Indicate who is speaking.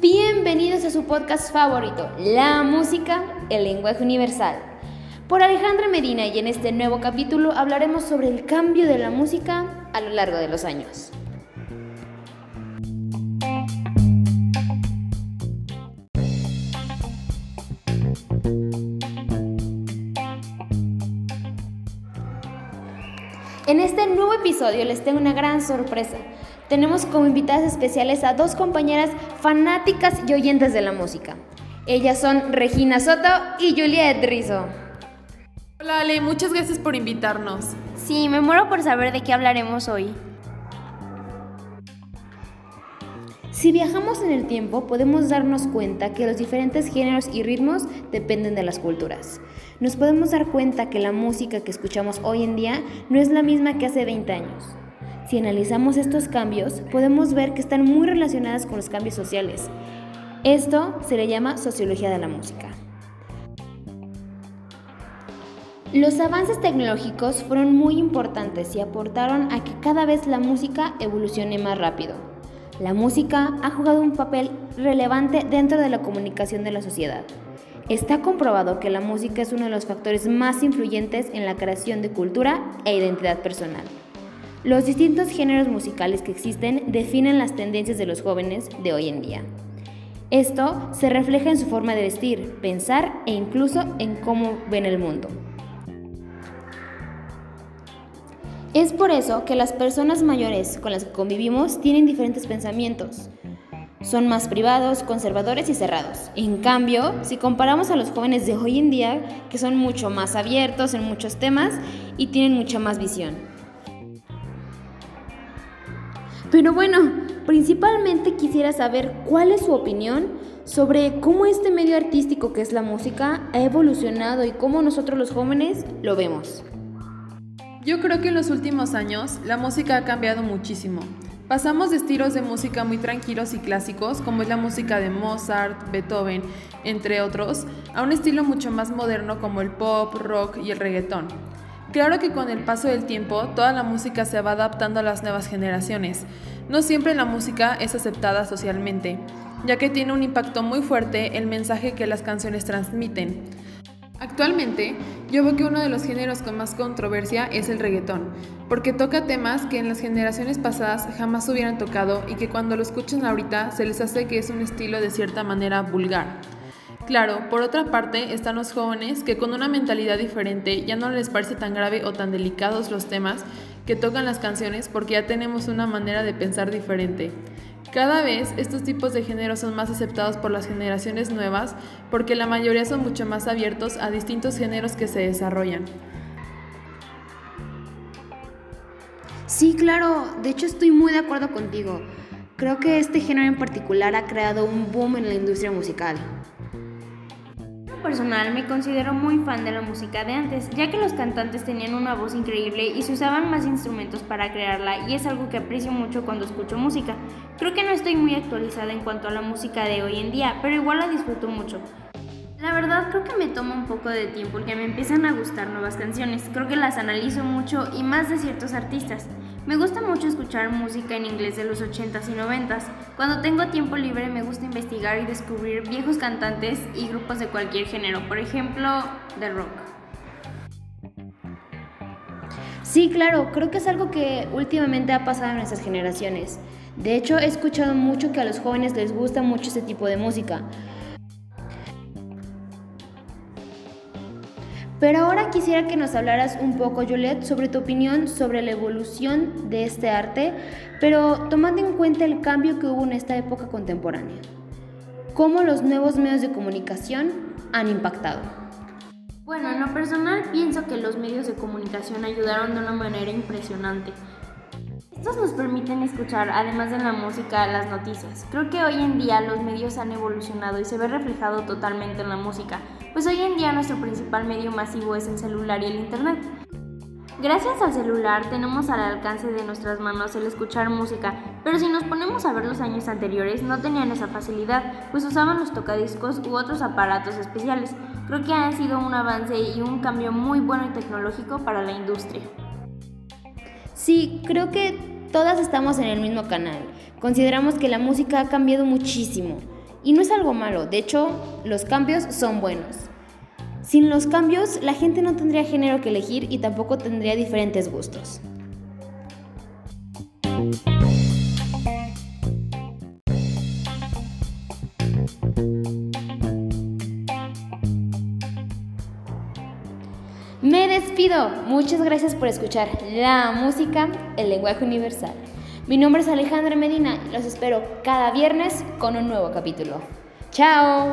Speaker 1: Bienvenidos a su podcast favorito, La Música, el lenguaje universal. Por Alejandra Medina y en este nuevo capítulo hablaremos sobre el cambio de la música a lo largo de los años. En este nuevo episodio les tengo una gran sorpresa. Tenemos como invitadas especiales a dos compañeras fanáticas y oyentes de la música. Ellas son Regina Soto y Juliet Rizzo.
Speaker 2: Hola Ale, muchas gracias por invitarnos.
Speaker 3: Sí, me muero por saber de qué hablaremos hoy.
Speaker 1: Si viajamos en el tiempo, podemos darnos cuenta que los diferentes géneros y ritmos dependen de las culturas. Nos podemos dar cuenta que la música que escuchamos hoy en día no es la misma que hace 20 años. Si analizamos estos cambios, podemos ver que están muy relacionadas con los cambios sociales. Esto se le llama sociología de la música. Los avances tecnológicos fueron muy importantes y aportaron a que cada vez la música evolucione más rápido. La música ha jugado un papel relevante dentro de la comunicación de la sociedad. Está comprobado que la música es uno de los factores más influyentes en la creación de cultura e identidad personal. Los distintos géneros musicales que existen definen las tendencias de los jóvenes de hoy en día. Esto se refleja en su forma de vestir, pensar e incluso en cómo ven el mundo. Es por eso que las personas mayores con las que convivimos tienen diferentes pensamientos. Son más privados, conservadores y cerrados. En cambio, si comparamos a los jóvenes de hoy en día, que son mucho más abiertos en muchos temas y tienen mucha más visión. Pero bueno, principalmente quisiera saber cuál es su opinión sobre cómo este medio artístico que es la música ha evolucionado y cómo nosotros los jóvenes lo vemos.
Speaker 2: Yo creo que en los últimos años la música ha cambiado muchísimo. Pasamos de estilos de música muy tranquilos y clásicos, como es la música de Mozart, Beethoven, entre otros, a un estilo mucho más moderno como el pop, rock y el reggaetón. Claro que con el paso del tiempo toda la música se va adaptando a las nuevas generaciones. No siempre la música es aceptada socialmente, ya que tiene un impacto muy fuerte el mensaje que las canciones transmiten. Actualmente, yo veo que uno de los géneros con más controversia es el reggaetón, porque toca temas que en las generaciones pasadas jamás hubieran tocado y que cuando lo escuchan ahorita se les hace que es un estilo de cierta manera vulgar. Claro, por otra parte están los jóvenes que con una mentalidad diferente ya no les parece tan grave o tan delicados los temas que tocan las canciones porque ya tenemos una manera de pensar diferente. Cada vez estos tipos de géneros son más aceptados por las generaciones nuevas porque la mayoría son mucho más abiertos a distintos géneros que se desarrollan.
Speaker 1: Sí, claro, de hecho estoy muy de acuerdo contigo. Creo que este género en particular ha creado un boom en la industria musical
Speaker 3: personal me considero muy fan de la música de antes, ya que los cantantes tenían una voz increíble y se usaban más instrumentos para crearla y es algo que aprecio mucho cuando escucho música. Creo que no estoy muy actualizada en cuanto a la música de hoy en día, pero igual la disfruto mucho. La verdad creo que me toma un poco de tiempo porque me empiezan a gustar nuevas canciones. Creo que las analizo mucho y más de ciertos artistas. Me gusta mucho escuchar música en inglés de los 80s y 90s. Cuando tengo tiempo libre me gusta investigar y descubrir viejos cantantes y grupos de cualquier género, por ejemplo, de rock.
Speaker 1: Sí, claro, creo que es algo que últimamente ha pasado en nuestras generaciones. De hecho, he escuchado mucho que a los jóvenes les gusta mucho ese tipo de música. Pero ahora quisiera que nos hablaras un poco, Juliet, sobre tu opinión sobre la evolución de este arte, pero tomando en cuenta el cambio que hubo en esta época contemporánea. ¿Cómo los nuevos medios de comunicación han impactado?
Speaker 3: Bueno, en lo personal pienso que los medios de comunicación ayudaron de una manera impresionante. Estos nos permiten escuchar, además de la música, las noticias. Creo que hoy en día los medios han evolucionado y se ve reflejado totalmente en la música, pues hoy en día nuestro principal medio masivo es el celular y el Internet. Gracias al celular tenemos al alcance de nuestras manos el escuchar música, pero si nos ponemos a ver los años anteriores no tenían esa facilidad, pues usaban los tocadiscos u otros aparatos especiales. Creo que ha sido un avance y un cambio muy bueno y tecnológico para la industria.
Speaker 1: Sí, creo que todas estamos en el mismo canal. Consideramos que la música ha cambiado muchísimo. Y no es algo malo, de hecho, los cambios son buenos. Sin los cambios, la gente no tendría género que elegir y tampoco tendría diferentes gustos. Despido. Muchas gracias por escuchar la música, el lenguaje universal. Mi nombre es Alejandra Medina y los espero cada viernes con un nuevo capítulo. ¡Chao!